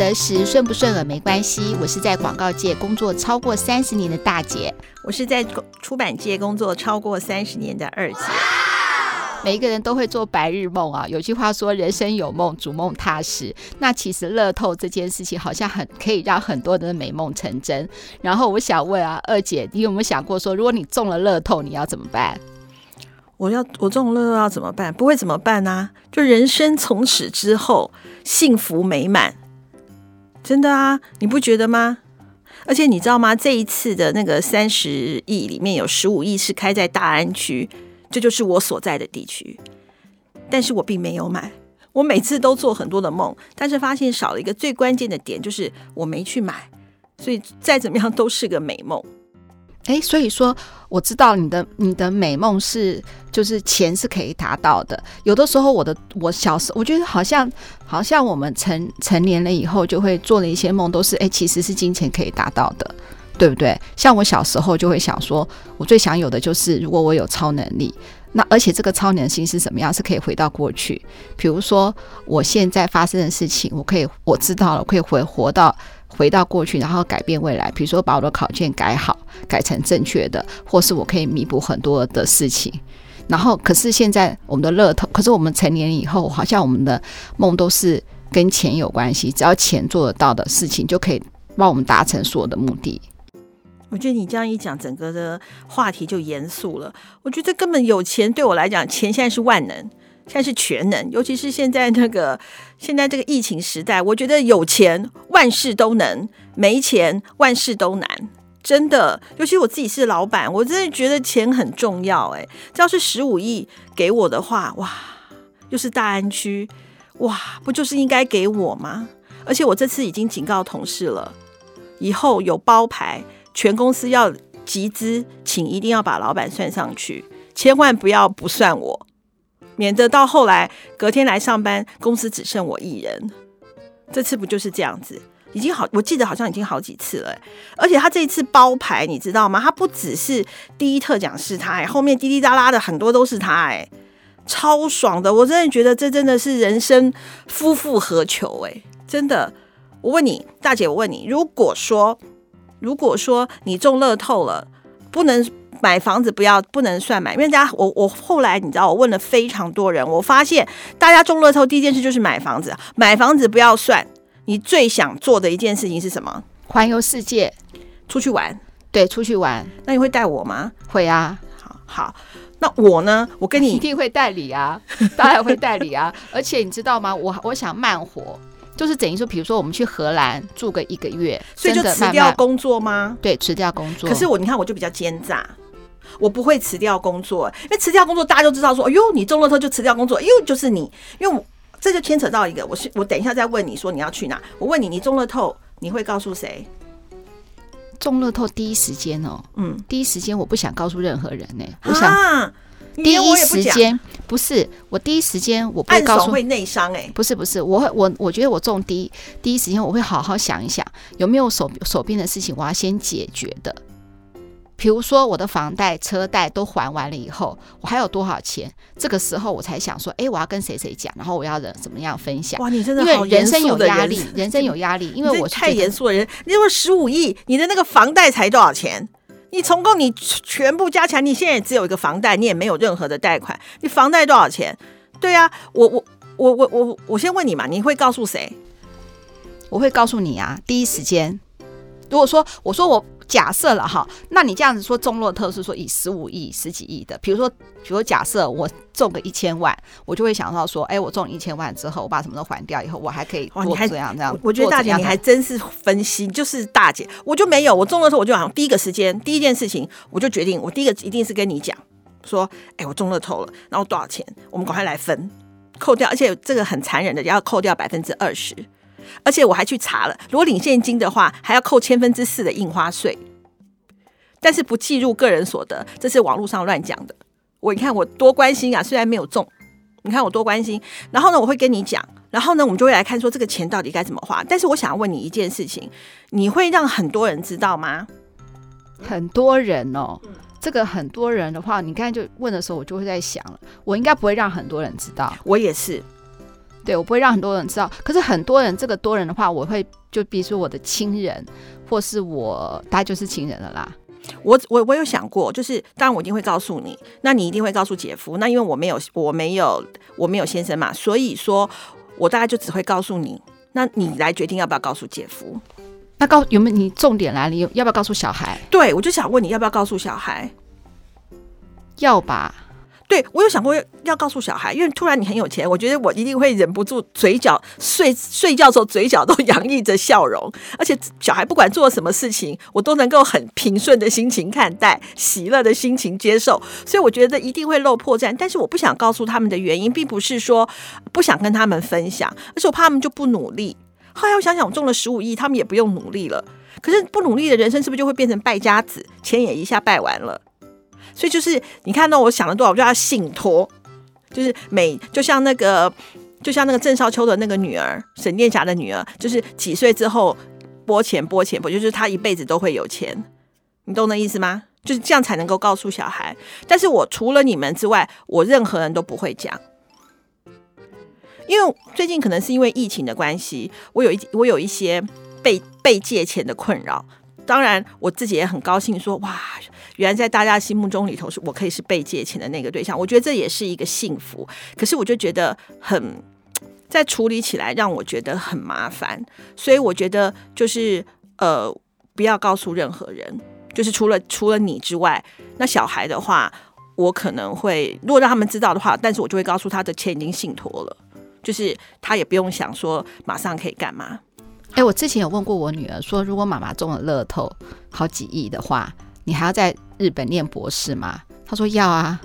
得时，顺不顺耳没关系。我是在广告界工作超过三十年的大姐，我是在出版界工作超过三十年的二姐。每一个人都会做白日梦啊，有句话说“人生有梦，逐梦踏实”。那其实乐透这件事情好像很可以让很多人的美梦成真。然后我想问啊，二姐，你有没有想过说，如果你中了乐透，你要怎么办？我要我中了乐透要怎么办？不会怎么办呢、啊？就人生从此之后幸福美满，真的啊，你不觉得吗？而且你知道吗？这一次的那个三十亿里面有十五亿是开在大安区。这就是我所在的地区，但是我并没有买。我每次都做很多的梦，但是发现少了一个最关键的点，就是我没去买。所以再怎么样都是个美梦。诶，所以说我知道你的你的美梦是就是钱是可以达到的。有的时候我的我小时我觉得好像好像我们成成年了以后就会做的一些梦都是诶，其实是金钱可以达到的。对不对？像我小时候就会想说，我最想有的就是，如果我有超能力，那而且这个超能性是什么样？是可以回到过去。比如说，我现在发生的事情，我可以我知道了，我可以回活到回到过去，然后改变未来。比如说，把我的考卷改好，改成正确的，或是我可以弥补很多的事情。然后，可是现在我们的乐透，可是我们成年以后，好像我们的梦都是跟钱有关系，只要钱做得到的事情，就可以帮我们达成所有的目的。我觉得你这样一讲，整个的话题就严肃了。我觉得根本有钱对我来讲，钱现在是万能，现在是全能。尤其是现在那个现在这个疫情时代，我觉得有钱万事都能，没钱万事都难。真的，尤其我自己是老板，我真的觉得钱很重要。哎，这要是十五亿给我的话，哇，又是大安区，哇，不就是应该给我吗？而且我这次已经警告同事了，以后有包牌。全公司要集资，请一定要把老板算上去，千万不要不算我，免得到后来隔天来上班，公司只剩我一人。这次不就是这样子？已经好，我记得好像已经好几次了。而且他这一次包牌，你知道吗？他不只是第一特奖是他，哎，后面滴滴答答的很多都是他，哎，超爽的。我真的觉得这真的是人生夫复何求，哎，真的。我问你，大姐，我问你，如果说。如果说你中乐透了，不能买房子，不要不能算买，因为大家我我后来你知道，我问了非常多人，我发现大家中乐透第一件事就是买房子，买房子不要算，你最想做的一件事情是什么？环游世界，出去玩，对，出去玩。那你会带我吗？会啊，好，好，那我呢？我跟你 一定会代理啊，当然会代理啊，而且你知道吗？我我想慢活。就是等于说，比如说我们去荷兰住个一个月，所以就辞掉工作吗？对，辞掉工作。可是我，你看我就比较奸诈，我不会辞掉工作，因为辞掉工作大家就知道说，哎呦，你中了头就辞掉工作，哎呦，就是你，因为我这就牵扯到一个，我是我等一下再问你说你要去哪，我问你，你中了透你会告诉谁？中了透第一时间哦，嗯，第一时间我不想告诉任何人呢、欸，我想。啊第一时间不是我第一时间我不会告诉会内伤哎，不是不是，我会我我觉得我中第一第一时间我会好好想一想有没有手手边的事情我要先解决的，比如说我的房贷车贷都还完了以后，我还有多少钱？这个时候我才想说，哎，我要跟谁谁讲，然后我要怎怎么样分享？哇，你真的好因为人生有压力，人生有压力，因为我太严肃的人。你说十五亿，你的那个房贷才多少钱？你总共你全部加起来，你现在也只有一个房贷，你也没有任何的贷款。你房贷多少钱？对啊，我我我我我我先问你嘛，你会告诉谁？我会告诉你啊，第一时间。如果说我说我。假设了哈，那你这样子说中乐透是说以十五亿、十几亿的，比如说，比如假设我中个一千万，我就会想到说，哎，我中一千万之后，我把什么都还掉以后，我还可以哇，你还这样这样。我觉得大姐你还真是分析，就是大姐，我就没有，我中乐透我就好像第一个时间第一件事情，我就决定，我第一个一定是跟你讲说，哎，我中乐透了，然后多少钱，我们赶快来分，扣掉，而且这个很残忍的，要扣掉百分之二十。而且我还去查了，如果领现金的话，还要扣千分之四的印花税，但是不计入个人所得，这是网络上乱讲的。我你看我多关心啊，虽然没有中，你看我多关心。然后呢，我会跟你讲，然后呢，我们就会来看说这个钱到底该怎么花。但是我想要问你一件事情，你会让很多人知道吗？很多人哦，这个很多人的话，你刚才就问的时候，我就会在想了，我应该不会让很多人知道。我也是。对，我不会让很多人知道。可是很多人，这个多人的话，我会就比如说我的亲人，或是我，大概就是亲人了啦。我我我有想过，就是当然我一定会告诉你，那你一定会告诉姐夫。那因为我没有我没有我没有先生嘛，所以说我大概就只会告诉你。那你来决定要不要告诉姐夫？那告有没有你重点来？你要不要告诉小孩？对，我就想问你要不要告诉小孩？要吧。对，我有想过要告诉小孩，因为突然你很有钱，我觉得我一定会忍不住嘴角睡睡觉的时候嘴角都 洋溢着笑容，而且小孩不管做什么事情，我都能够很平顺的心情看待，喜乐的心情接受，所以我觉得一定会露破绽，但是我不想告诉他们的原因，并不是说不想跟他们分享，而是我怕他们就不努力。后来我想想，我中了十五亿，他们也不用努力了，可是不努力的人生是不是就会变成败家子，钱也一下败完了？所以就是你看到我想了多少，我就要信托，就是每就像那个就像那个郑少秋的那个女儿沈殿霞的女儿，就是几岁之后拨钱拨钱拨，就是他一辈子都会有钱，你懂那意思吗？就是这样才能够告诉小孩。但是我除了你们之外，我任何人都不会讲，因为最近可能是因为疫情的关系，我有一我有一些被被借钱的困扰。当然，我自己也很高兴，说哇，原来在大家心目中里头，是我可以是被借钱的那个对象。我觉得这也是一个幸福。可是，我就觉得很 在处理起来让我觉得很麻烦。所以，我觉得就是呃，不要告诉任何人，就是除了除了你之外，那小孩的话，我可能会如果让他们知道的话，但是我就会告诉他的钱已经信托了，就是他也不用想说马上可以干嘛。哎、我之前有问过我女儿说，如果妈妈中了乐透好几亿的话，你还要在日本念博士吗？他说要啊。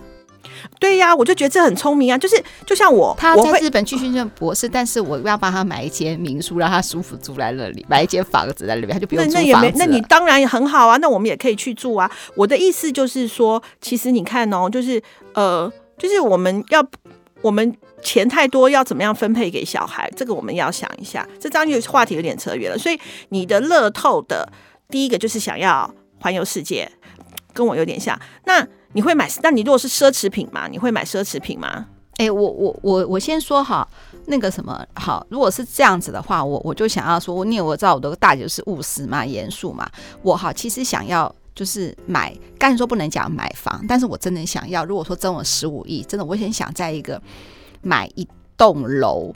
对呀、啊，我就觉得这很聪明啊。就是就像我，他在日本继续念博士，但是我要帮他买一间民宿，让他舒服住在那里，买一间房子在那里，他就不用那，那也没，那你当然也很好啊。那我们也可以去住啊。我的意思就是说，其实你看哦，就是呃，就是我们要我们。钱太多要怎么样分配给小孩？这个我们要想一下。这张就话题有点扯远了。所以你的乐透的第一个就是想要环游世界，跟我有点像。那你会买？那你如果是奢侈品嘛？你会买奢侈品吗？哎、欸，我我我我先说哈，那个什么好，如果是这样子的话，我我就想要说，因为我知道我的大姐是务实嘛，严肃嘛。我哈其实想要就是买，刚才说不能讲买房，但是我真的想要。如果说中了十五亿，真的我很想在一个。买一栋楼，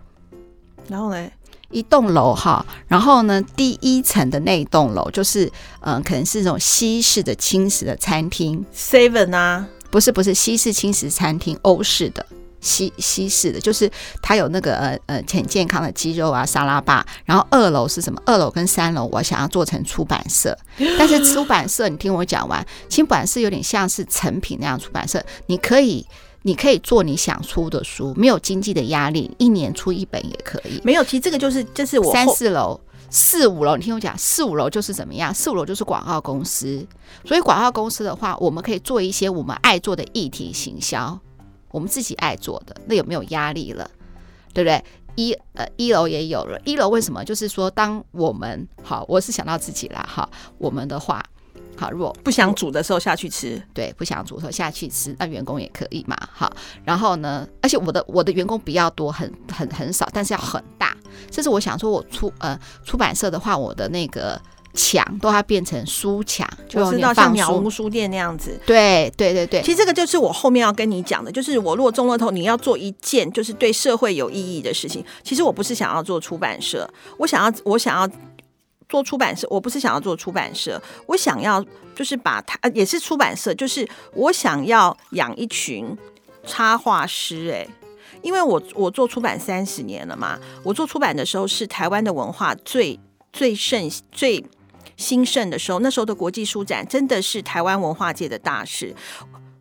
然后呢，一栋楼哈，然后呢，第一层的那栋楼就是，嗯、呃，可能是这种西式的轻食的餐厅，seven 啊，不是不是西式轻食餐厅，欧式的西西式的，就是它有那个呃呃很健康的鸡肉啊沙拉吧，然后二楼是什么？二楼跟三楼我想要做成出版社，但是出版社你听我讲完，出版社有点像是成品那样出版社，你可以。你可以做你想出的书，没有经济的压力，一年出一本也可以。没有，其实这个就是，这、就是我三四楼、四五楼，你听我讲，四五楼就是怎么样？四五楼就是广告公司，所以广告公司的话，我们可以做一些我们爱做的议题行销，我们自己爱做的，那有没有压力了？对不对？一呃一楼也有了，一楼为什么？就是说，当我们好，我是想到自己啦，哈，我们的话。好，如果不想煮的时候下去吃，对，不想煮的时候下去吃，那员工也可以嘛。好，然后呢，而且我的我的员工比较多，很很很少，但是要很大。这是我想说，我出呃出版社的话，我的那个墙都要变成书墙，就知道像鸟屋书店那样子。对对对对，其实这个就是我后面要跟你讲的，就是我如果中了头，你要做一件就是对社会有意义的事情。其实我不是想要做出版社，我想要我想要。做出版社，我不是想要做出版社，我想要就是把它，也是出版社，就是我想要养一群插画师，诶，因为我我做出版三十年了嘛，我做出版的时候是台湾的文化最最盛最兴盛的时候，那时候的国际书展真的是台湾文化界的大事，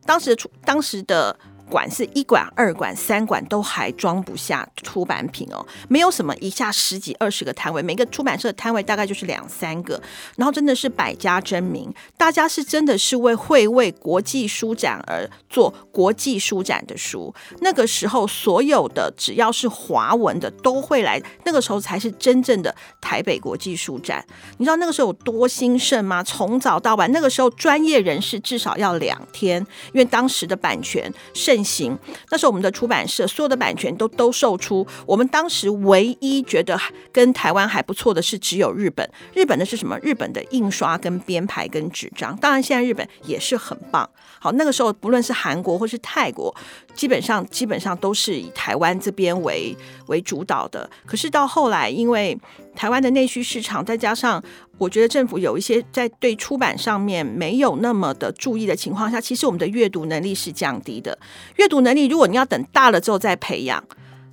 当时出当时的。馆是一馆、二馆、三馆都还装不下出版品哦，没有什么一下十几、二十个摊位，每个出版社的摊位大概就是两三个，然后真的是百家争鸣，大家是真的是为会为国际书展而做国际书展的书。那个时候，所有的只要是华文的都会来，那个时候才是真正的台北国际书展。你知道那个时候有多兴盛吗？从早到晚，那个时候专业人士至少要两天，因为当时的版权甚。盛行。那时候我们的出版社所有的版权都都售出。我们当时唯一觉得跟台湾还不错的是，只有日本。日本的是什么？日本的印刷跟编排跟纸张。当然，现在日本也是很棒。好，那个时候不论是韩国或是泰国，基本上基本上都是以台湾这边为为主导的。可是到后来，因为台湾的内需市场，再加上我觉得政府有一些在对出版上面没有那么的注意的情况下，其实我们的阅读能力是降低的。阅读能力，如果你要等大了之后再培养，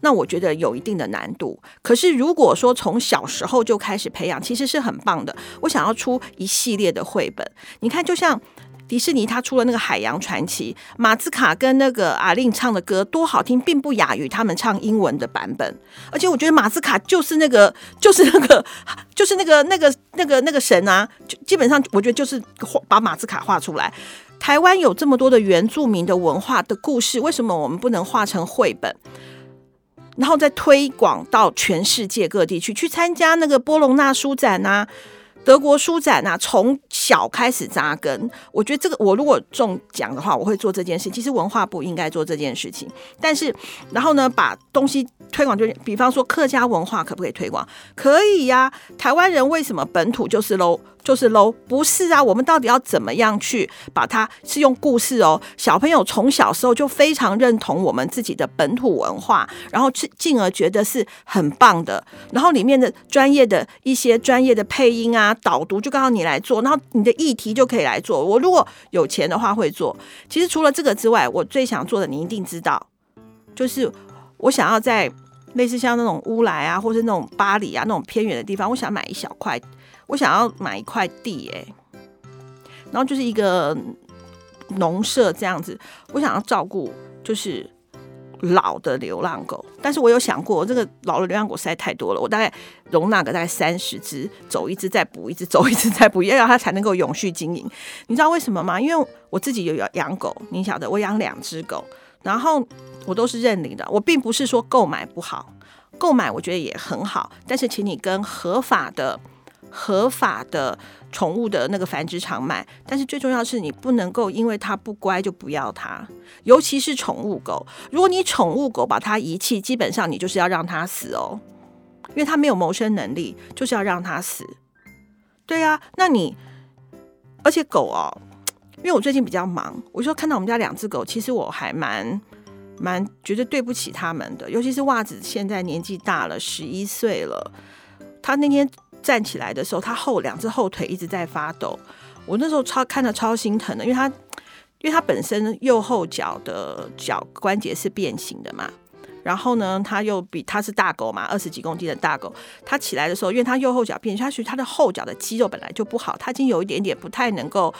那我觉得有一定的难度。可是如果说从小时候就开始培养，其实是很棒的。我想要出一系列的绘本，你看，就像。迪士尼他出了那个《海洋传奇》，马兹卡跟那个阿令唱的歌多好听，并不亚于他们唱英文的版本。而且我觉得马兹卡就是那个，就是那个，就是那个那个那个那个神啊！就基本上我觉得就是画把马兹卡画出来。台湾有这么多的原住民的文化的故事，为什么我们不能画成绘本，然后再推广到全世界各地去？去参加那个波隆纳书展啊！德国书展啊，从小开始扎根。我觉得这个，我如果中奖的话，我会做这件事。其实文化部应该做这件事情，但是然后呢，把东西推广，就比方说客家文化可不可以推广？可以呀、台湾人为什么本土就是 low？就是 low，不是啊？我们到底要怎么样去把它是用故事哦？小朋友从小时候就非常认同我们自己的本土文化，然后进进而觉得是很棒的。然后里面的专业的一些专业的配音啊、导读，就告诉你来做，然后你的议题就可以来做。我如果有钱的话会做。其实除了这个之外，我最想做的你一定知道，就是我想要在类似像那种乌来啊，或是那种巴黎啊那种偏远的地方，我想买一小块。我想要买一块地，哎，然后就是一个农舍这样子。我想要照顾就是老的流浪狗，但是我有想过，这个老的流浪狗实在太多了，我大概容纳个大概三十只，走一只再补一只，走一只再补，要让它才能够永续经营。你知道为什么吗？因为我自己有养狗，你晓得，我养两只狗，然后我都是认领的。我并不是说购买不好，购买我觉得也很好，但是请你跟合法的。合法的宠物的那个繁殖场买，但是最重要是你不能够因为它不乖就不要它，尤其是宠物狗。如果你宠物狗把它遗弃，基本上你就是要让它死哦，因为它没有谋生能力，就是要让它死。对啊，那你而且狗哦，因为我最近比较忙，我就看到我们家两只狗，其实我还蛮蛮觉得对不起他们的，尤其是袜子现在年纪大了，十一岁了，他那天。站起来的时候，他后两只后腿一直在发抖。我那时候超看着超心疼的，因为他，因为他本身右后脚的脚关节是变形的嘛。然后呢，他又比他是大狗嘛，二十几公斤的大狗，他起来的时候，因为他右后脚变形，他其实他的后脚的肌肉本来就不好，他已经有一点点不太能够。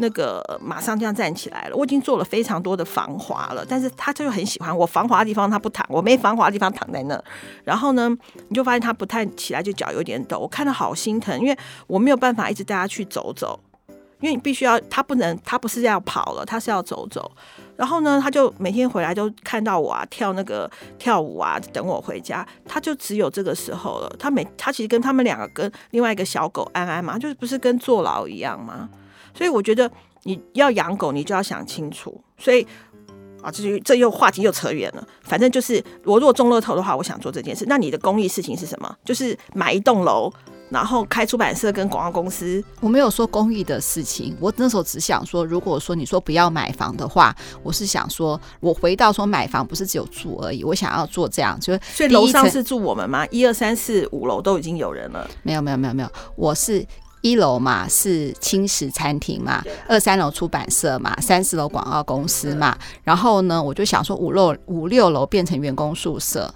那个马上这样站起来了，我已经做了非常多的防滑了，但是他就很喜欢我防滑的地方，他不躺，我没防滑的地方躺在那。然后呢，你就发现他不太起来，就脚有点抖，我看得好心疼，因为我没有办法一直带他去走走，因为你必须要，他不能，他不是要跑了，他是要走走。然后呢，他就每天回来都看到我啊，跳那个跳舞啊，等我回家，他就只有这个时候了。他每他其实跟他们两个跟另外一个小狗安安嘛，就是不是跟坐牢一样吗？所以我觉得你要养狗，你就要想清楚。所以啊，这就这又话题又扯远了。反正就是，我如果中乐透的话，我想做这件事。那你的公益事情是什么？就是买一栋楼，然后开出版社跟广告公司。我没有说公益的事情，我那时候只想说，如果说你说不要买房的话，我是想说，我回到说买房不是只有住而已，我想要做这样，就是所以楼上是住我们吗？一二三四五楼都已经有人了。没有没有没有没有，我是。一楼嘛是轻食餐厅嘛，二三楼出版社嘛，三四楼广告公司嘛，然后呢，我就想说五楼五六楼变成员工宿舍，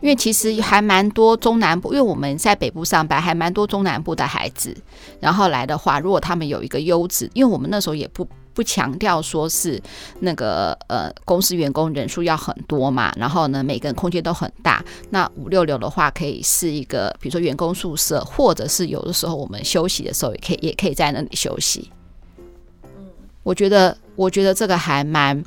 因为其实还蛮多中南部，因为我们在北部上班，还蛮多中南部的孩子，然后来的话，如果他们有一个优质，因为我们那时候也不。不强调说是那个呃公司员工人数要很多嘛，然后呢每个人空间都很大。那五六楼的话可以是一个，比如说员工宿舍，或者是有的时候我们休息的时候也可以也可以在那里休息。嗯，我觉得我觉得这个还蛮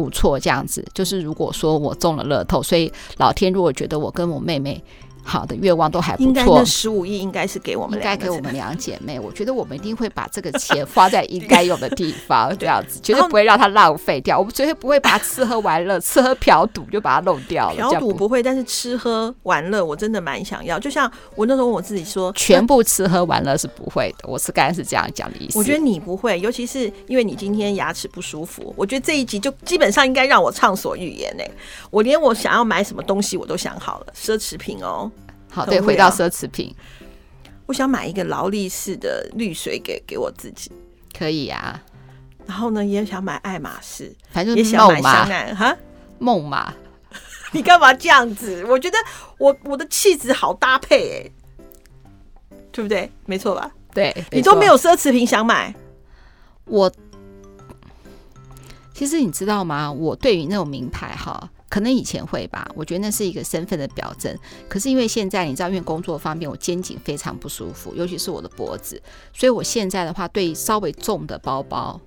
不错，这样子。就是如果说我中了乐透，所以老天如果觉得我跟我妹妹好的愿望都还不错。应该那十五亿应该是给我们，应该给我们两姐妹。我觉得我们一定会把这个钱花在应该用的地方，这样子绝对不会让它浪费掉。我们绝对不会把它吃喝玩乐、吃喝嫖赌就把它弄掉了。嫖赌不会，但是吃喝玩乐我真的蛮想要。就像我那时候我自己说，全部吃喝玩乐是不会的。我是刚才是这样讲的意思。我觉得你不会，尤其是因为你今天牙齿不舒服。我觉得这一集就基本上应该让我畅所欲言呢。我连我想要买什么东西我都想好了，奢侈品哦。好，对，回到奢侈品，我想买一个劳力士的滤水给给我自己，可以啊。然后呢，也想买爱马仕，反正也想买香奈哈，梦马。你干嘛这样子？我觉得我我的气质好搭配哎、欸，对不对？没错吧？对，你都没有奢侈品想买，我其实你知道吗？我对于那种名牌哈。可能以前会吧，我觉得那是一个身份的表征。可是因为现在你知道，因为工作方面，我肩颈非常不舒服，尤其是我的脖子，所以我现在的话，对稍微重的包包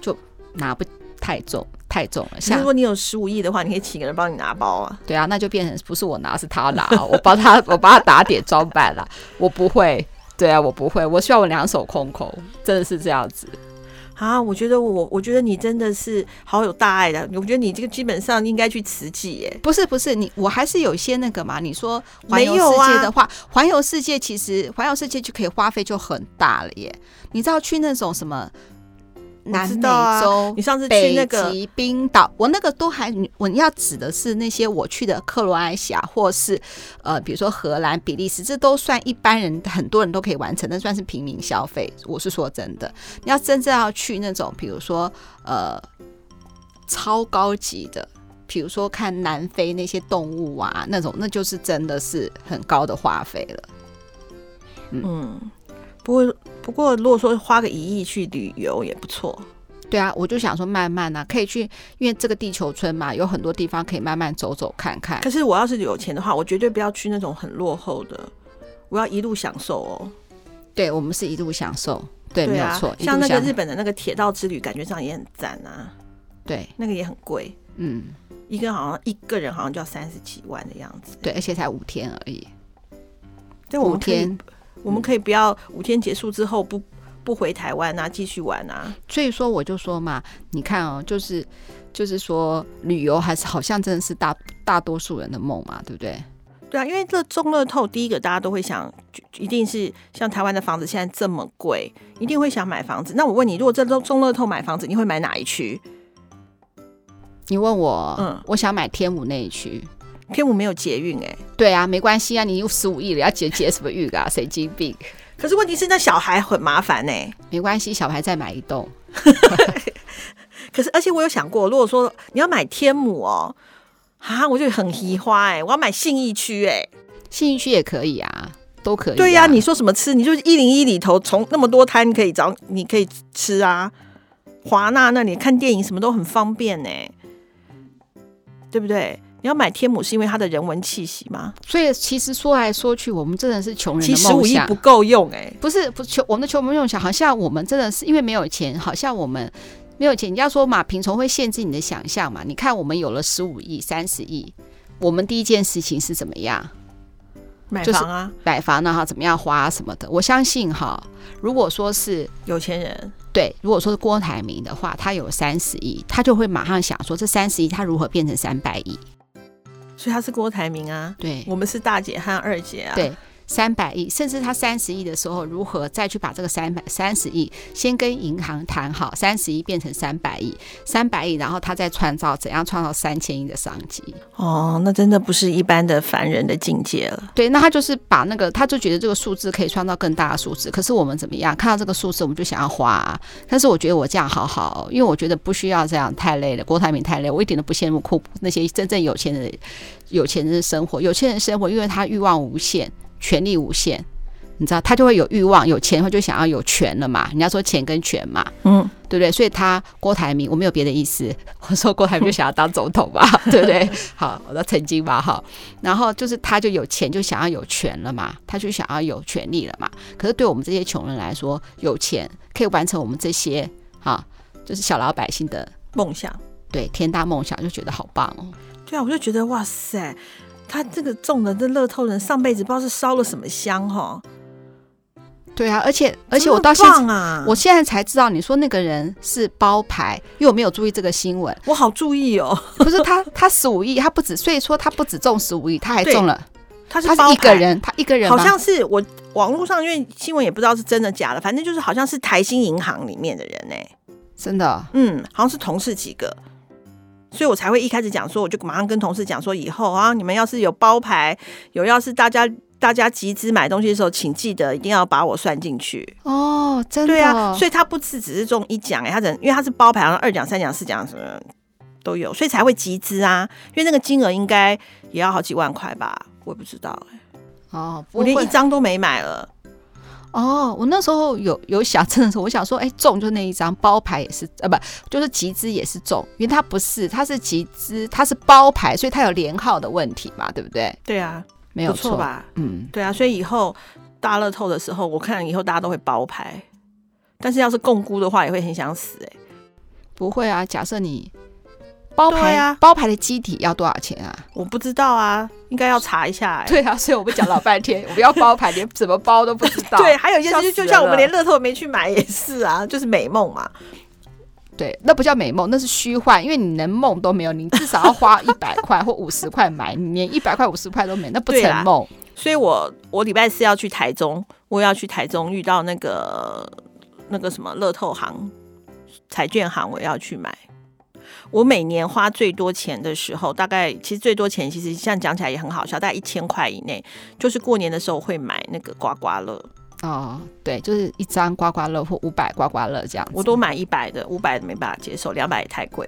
就拿不太重，太重了。像如果你有十五亿的话，你可以请个人帮你拿包啊。对啊，那就变成不是我拿，是他拿，我帮他，我帮他打点装扮了。我不会，对啊，我不会，我希望我两手空空，真的是这样子。啊，我觉得我，我觉得你真的是好有大爱的。我觉得你这个基本上应该去慈济耶。不是不是，你我还是有一些那个嘛。你说环游世界的话，环游世界其实环游世界就可以花费就很大了耶。你知道去那种什么？南美洲，啊、你上次去那个冰岛，我那个都还，我要指的是那些我去的克罗埃西亚，或是呃，比如说荷兰、比利时，这都算一般人很多人都可以完成，那算是平民消费。我是说真的，你要真正要去那种，比如说呃，超高级的，比如说看南非那些动物啊，那种那就是真的是很高的花费了。嗯。嗯不过，不过，如果说花个一亿去旅游也不错。对啊，我就想说慢慢啊，可以去，因为这个地球村嘛，有很多地方可以慢慢走走看看。可是我要是有钱的话，我绝对不要去那种很落后的，我要一路享受哦。对，我们是一路享受，对，对啊，没有错。像那个日本的那个铁道之旅，感觉上也很赞啊。对，那个也很贵，嗯，一个好像一个人好像就要三十几万的样子。对，而且才五天而已。对，五天。我们可以不要五天结束之后不不回台湾啊，继续玩啊。所以说我就说嘛，你看哦，就是就是说旅游还是好像真的是大大多数人的梦嘛，对不对？对啊，因为这中乐透，第一个大家都会想，一定是像台湾的房子现在这么贵，一定会想买房子。那我问你，如果这中中乐透买房子，你会买哪一区？你问我，嗯，我想买天母那一区。天母没有捷运哎，对啊，没关系啊，你有十五亿了，要捷捷什么运啊？神经病！可是问题是那小孩很麻烦呢。没关系，小孩再买一栋。可是，而且我有想过，如果说你要买天母哦，啊，我就很喜欢哎，我要买信义区哎，信义区也可以啊，都可以啊。对呀，啊，你说什么吃？你就是一零一里头，从那么多摊可以找，你可以吃啊。华纳那里看电影什么都很方便呢，对不对？你要买天母是因为它的人文气息吗？所以其实说来说去，我们真的是穷人的梦想。其实十五亿不够用哎、欸，不是不是穷，我们的穷不用想好像我们真的是因为没有钱，好像我们没有钱。你要说嘛，贫穷会限制你的想象嘛？你看我们有了十五亿、三十亿，我们第一件事情是怎么样？买房啊，买房呢？哈，怎么样花什么的？我相信哈，如果说是有钱人，对，如果说是郭台铭的话，他有三十亿，他就会马上想说，这三十亿他如何变成三百亿？所以他是郭台铭啊，对，我们是大姐和二姐啊，对。三百亿，甚至他三十亿的时候，如何再去把这个三百三十亿先跟银行谈好，三十亿变成三百亿，三百亿，然后他再创造怎样创造三千亿的商机？哦，那真的不是一般的凡人的境界了。对，那他就是把那个，他就觉得这个数字可以创造更大的数字。可是我们怎么样？看到这个数字，我们就想要花啊。但是我觉得我这样好好，因为我觉得不需要这样太累了。郭台铭太累，我一点都不羡慕酷那些真正有钱人有钱人的生活。有钱人生活，因为他欲望无限。权力无限，你知道他就会有欲望，有钱后就想要有权了嘛？人家说钱跟权嘛，嗯，对不对？所以他郭台铭，我没有别的意思，我说郭台铭就想要当总统吧，对不对？好，我说曾经吧，哈，然后就是他就有钱就想要有权了嘛，他就想要有权利了嘛。可是对我们这些穷人来说，有钱可以完成我们这些哈，就是小老百姓的梦想，对，天大梦想就觉得好棒哦。对啊，我就觉得哇塞。他这个中的这乐透人上辈子不知道是烧了什么香哈。对啊，而且而且我到现在，啊、我现在才知道，你说那个人是包牌，因为我没有注意这个新闻。我好注意哦，不是他，他十五亿，他不止，所以说他不止中十五亿，他还中了。他是他是一个人，他一个人好像是我网络上，因为新闻也不知道是真的假的，反正就是好像是台新银行里面的人呢、欸，真的，嗯，好像是同事几个，所以我才会一开始讲说，我就马上跟同事讲说，以后啊，你们要是有包牌，有要是大家。大家集资买东西的时候，请记得一定要把我算进去哦。真的，对啊，所以他不是只是中一奖哎，他只因为他是包牌，然后二奖、三奖、四奖什么都有，所以才会集资啊。因为那个金额应该也要好几万块吧，我也不知道哎。哦，我连一张都没买了。哦，我那时候有有想，真的是我想说，哎，中就那一张包牌也是呃，不就是集资也是中，因为他不是，他是集资，他是包牌，所以他有连号的问题嘛，对不对？对啊。没有错错吧？嗯，对啊，所以以后大乐透的时候，我看以后大家都会包牌，但是要是共估的话，也会很想死哎、欸。不会啊，假设你包牌啊，包牌的机体要多少钱啊？我不知道啊，应该要查一下。对啊，所以我们讲老半天，我们要包牌，连怎么包都不知道。对，还有一件事，就像我们连乐透没去买也是啊，就是美梦嘛。对，那不叫美梦，那是虚幻，因为你连梦都没有，你至少要花一百块 或五十块买，你连一百块五十块都没，那不成梦。所以我我礼拜四要去台中，我要去台中遇到那个那个什么乐透行、彩券行，我要去买。我每年花最多钱的时候，大概其实最多钱，其实现在讲起来也很好笑，大概一千块以内，就是过年的时候会买那个刮刮乐。哦，对，就是一张刮刮乐或五百刮刮乐这样子，我都买一百的，五百的没办法接受，两百也太贵。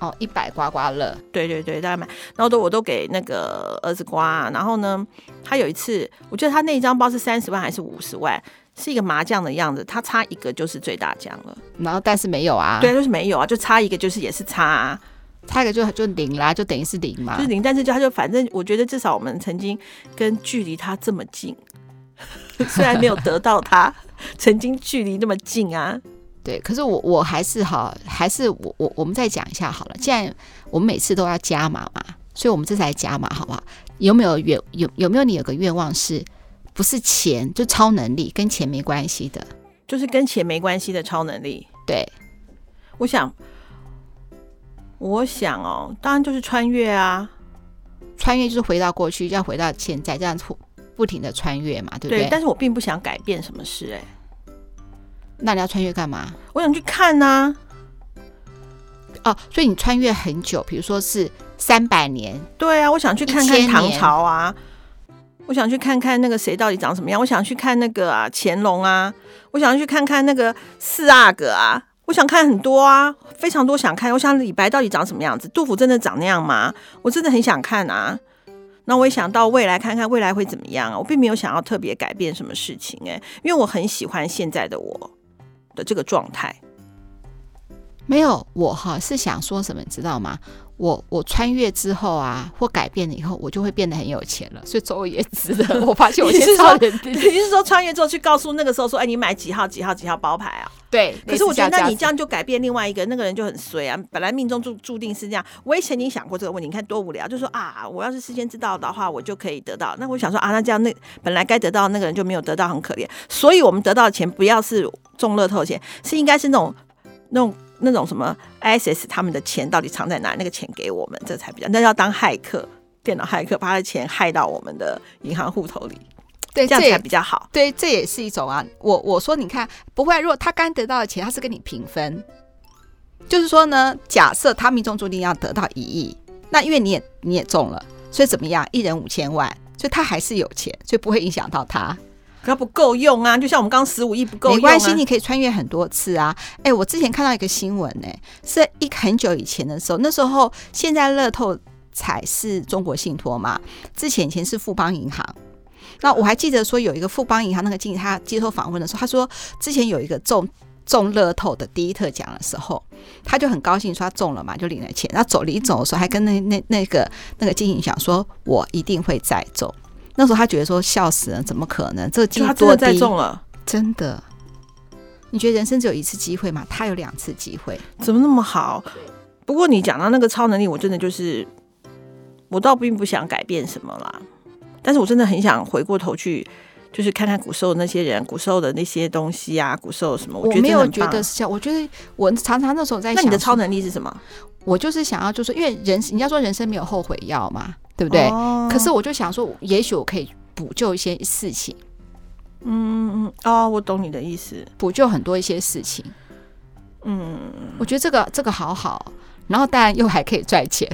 哦，一百刮刮乐，对对对，大家买，然后都我都给那个儿子刮啊。然后呢，他有一次，我觉得他那一张包是三十万还是五十万，是一个麻将的样子，他差一个就是最大奖了。然后但是没有啊，对，就是没有啊，就差一个就是也是差啊，差一个就就零啦，就等于是零嘛，就是零。但是就他就反正我觉得至少我们曾经跟距离他这么近。虽然没有得到他，曾经距离那么近啊，对，可是我我还是哈，还是我我我们再讲一下好了。既然我们每次都要加码嘛，所以我们这次来加码好不好？有没有愿有有没有你有个愿望是，不是钱就超能力，跟钱没关系的，就是跟钱没关系的超能力？对，我想，我想哦，当然就是穿越啊，穿越就是回到过去，要回到现在这样子。不停的穿越嘛，对不对？对，但是我并不想改变什么事，欸，哎，那你要穿越干嘛？我想去看呐，啊。哦，所以你穿越很久，比如说是三百年。对啊，我想去看看唐朝啊，我想去看看那个谁到底长什么样，我想去看那个啊乾隆啊，我想去看看那个四阿哥啊，我想看很多啊，非常多想看。我想李白到底长什么样子？杜甫真的长那样吗？我真的很想看啊。那我也想到未来看看未来会怎么样啊！我并没有想要特别改变什么事情诶，因为我很喜欢现在的我的这个状态。没有，我哈是想说什么，你知道吗？我我穿越之后啊，或改变了以后，我就会变得很有钱了，所以走我也值得。我发现我是超人，你是说穿越之后去告诉那个时候说，哎，你买几号几号几号包牌啊？对。可是我觉得，那你这样就改变另外一个那个人就很衰啊！本来命中注注定是这样。我也曾经想过这个问题，你看多无聊，就说啊，我要是事先知道的话，我就可以得到。那我想说啊，那这样那本来该得到那个人就没有得到，很可怜。所以我们得到的钱不要是中乐透钱，是应该是那种那种。那种什么 ISS 他们的钱到底藏在哪？那个钱给我们，这才比较。那要当骇客，电脑骇客，把他的钱害到我们的银行户头里，对，这样才比较好。对，这也是一种啊。我我说，你看，不会，如果他刚得到的钱，他是跟你平分，就是说呢，假设他命中注定要得到一亿，那因为你也你也中了，所以怎么样，一人五千万，所以他还是有钱，所以不会影响到他。可不够用啊！就像我们刚刚十五亿不够用，没关系，你可以穿越很多次啊！哎、我之前看到一个新闻呢、是一很久以前的时候，那时候现在乐透彩是中国信托嘛，之前以前是富邦银行。那我还记得说有一个富邦银行那个经理，他接受访问的时候，他说之前有一个中中乐透的第一特奖的时候，他就很高兴说他中了嘛，就领了钱。他走离走的时候，还跟那那那个那个经理讲说，我一定会再中。那时候他觉得说笑死了，怎么可能？这个机会多低，中了，真的？你觉得人生只有一次机会吗？他有两次机会，怎么那么好？不过你讲到那个超能力，我真的就是我倒并不想改变什么啦，但是我真的很想回过头去，就是看看古时候那些人，古时候的那些东西啊，古时候什么，我，我没有觉得是这样。我觉得我常常那时候在想，那你的超能力是什么？我就是想要，就是因为人，人家说人生没有后悔药嘛，对不对？哦、可是我就想说，也许我可以补救一些事情。嗯嗯哦，我懂你的意思，补救很多一些事情。嗯，我觉得这个这个好好，然后当然又还可以赚钱，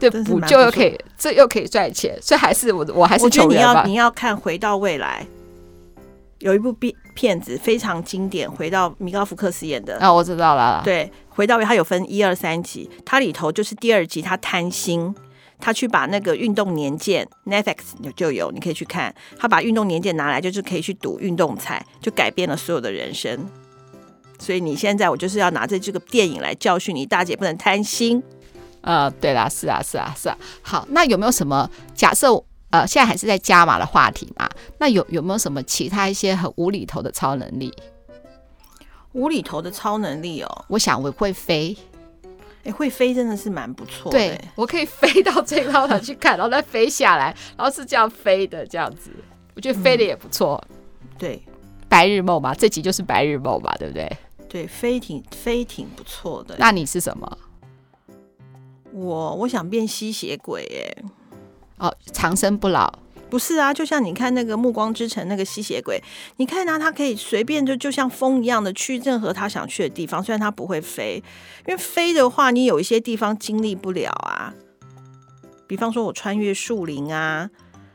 对，补救又可以，这又可以赚钱，所以还是我我还是我觉得你要你要看《回到未来》，有一部片片子非常经典，回到米高福克斯演的。啊，我知道了，对，《回到未来》它有分一二三集，它里头就是第二集，他贪心。他去把那个运动年鉴，Netflix 就有，你可以去看。他把运动年鉴拿来，就是可以去赌运动彩，就改变了所有的人生。所以你现在，我就是要拿着这个电影来教训你，大姐不能贪心。呃，对啦，是啊，是啊，是啊。好，那有没有什么假设？呃，现在还是在加码的话题嘛？那有有没有什么其他一些很无厘头的超能力？无厘头的超能力哦，我想我会飞。哎，会飞真的是蛮不错的。对，我可以飞到最高头去看，然后再飞下来，然后是这样飞的，这样子，我觉得飞的也不错。嗯、对，白日梦嘛，这集就是白日梦嘛，对不对？对，飞挺飞挺不错的。那你是什么？我我想变吸血鬼，哎，哦，长生不老。不是啊，就像你看那个《暮光之城》那个吸血鬼，你看他，他可以随便就就像风一样的去任何他想去的地方。虽然他不会飞，因为飞的话，你有一些地方经历不了啊。比方说，我穿越树林啊，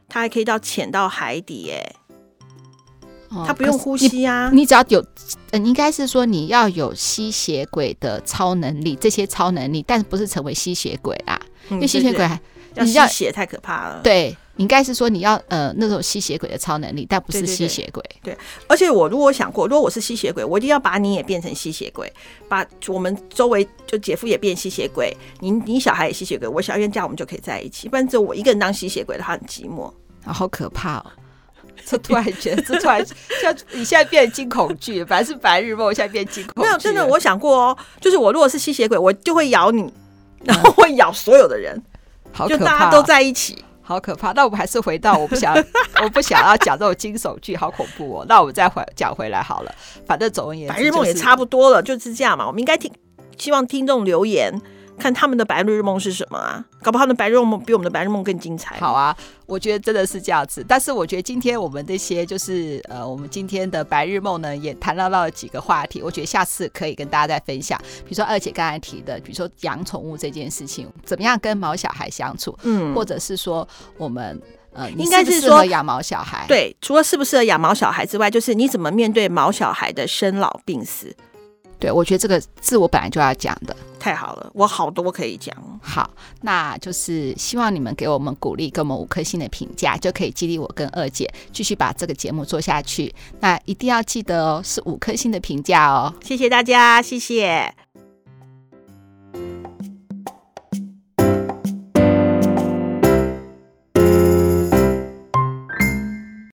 他还可以到潜到海底，哎，他不用呼吸啊。你，你只要有，呃，应该是说你要有吸血鬼的超能力，这些超能力，但是不是成为吸血鬼啦？嗯，因为吸血鬼吸血太可怕了。对。应该是说你要呃那种吸血鬼的超能力，但不是吸血鬼。对，对，对，对，而且我如果想过，如果我是吸血鬼，我一定要把你也变成吸血鬼，把我们周围就姐夫也变吸血鬼，你你小孩也吸血鬼，我小冤家我们就可以在一起。不然只有我一个人当吸血鬼的话，很寂寞啊，好可怕哦！这突然觉得，这突然像你现在变惊恐剧，本来是白日梦，现在变惊恐。没有，真的，我想过哦，就是我如果是吸血鬼，我就会咬你，然后会咬所有的人，好可怕，就大家都在一起。好可怕！那我们还是回到我不想，我不想要讲这种惊悚剧，好恐怖哦。那我们再回讲回来好了。反正总而言之，白日梦也差不多了，就是这样嘛。我们应该听，希望听众留言。看他们的白日梦是什么啊？搞不好他们的白日梦比我们的白日梦更精彩。好啊，我觉得真的是这样子。但是我觉得今天我们这些就是呃，我们今天的白日梦呢，也谈到到了几个话题。我觉得下次可以跟大家再分享。比如说二姐刚才提的，比如说养宠物这件事情，怎么样跟毛小孩相处？嗯，或者是说我们呃，应该是说养毛小孩。对，除了适不适合养毛小孩之外，就是你怎么面对毛小孩的生老病死。对，我觉得这个字我本来就要讲的，太好了，我好多可以讲。好，那就是希望你们给我们鼓励，给我们五颗星的评价，就可以激励我跟二姐继续把这个节目做下去。那一定要记得哦，是五颗星的评价哦。谢谢大家，谢谢。